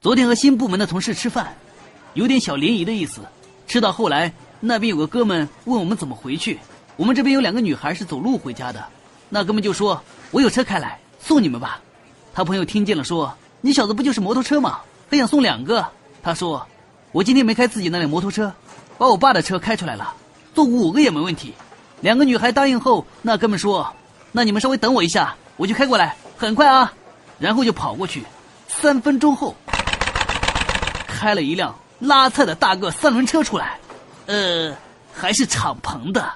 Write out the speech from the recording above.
昨天和新部门的同事吃饭，有点小联谊的意思。吃到后来，那边有个哥们问我们怎么回去，我们这边有两个女孩是走路回家的，那哥们就说：“我有车开来，送你们吧。”他朋友听见了说：“你小子不就是摩托车吗？还想送两个？”他说：“我今天没开自己那辆摩托车，把我爸的车开出来了，坐五个也没问题。”两个女孩答应后，那哥们说：“那你们稍微等我一下，我就开过来，很快啊。”然后就跑过去，三分钟后，开了一辆拉菜的大个三轮车出来，呃，还是敞篷的。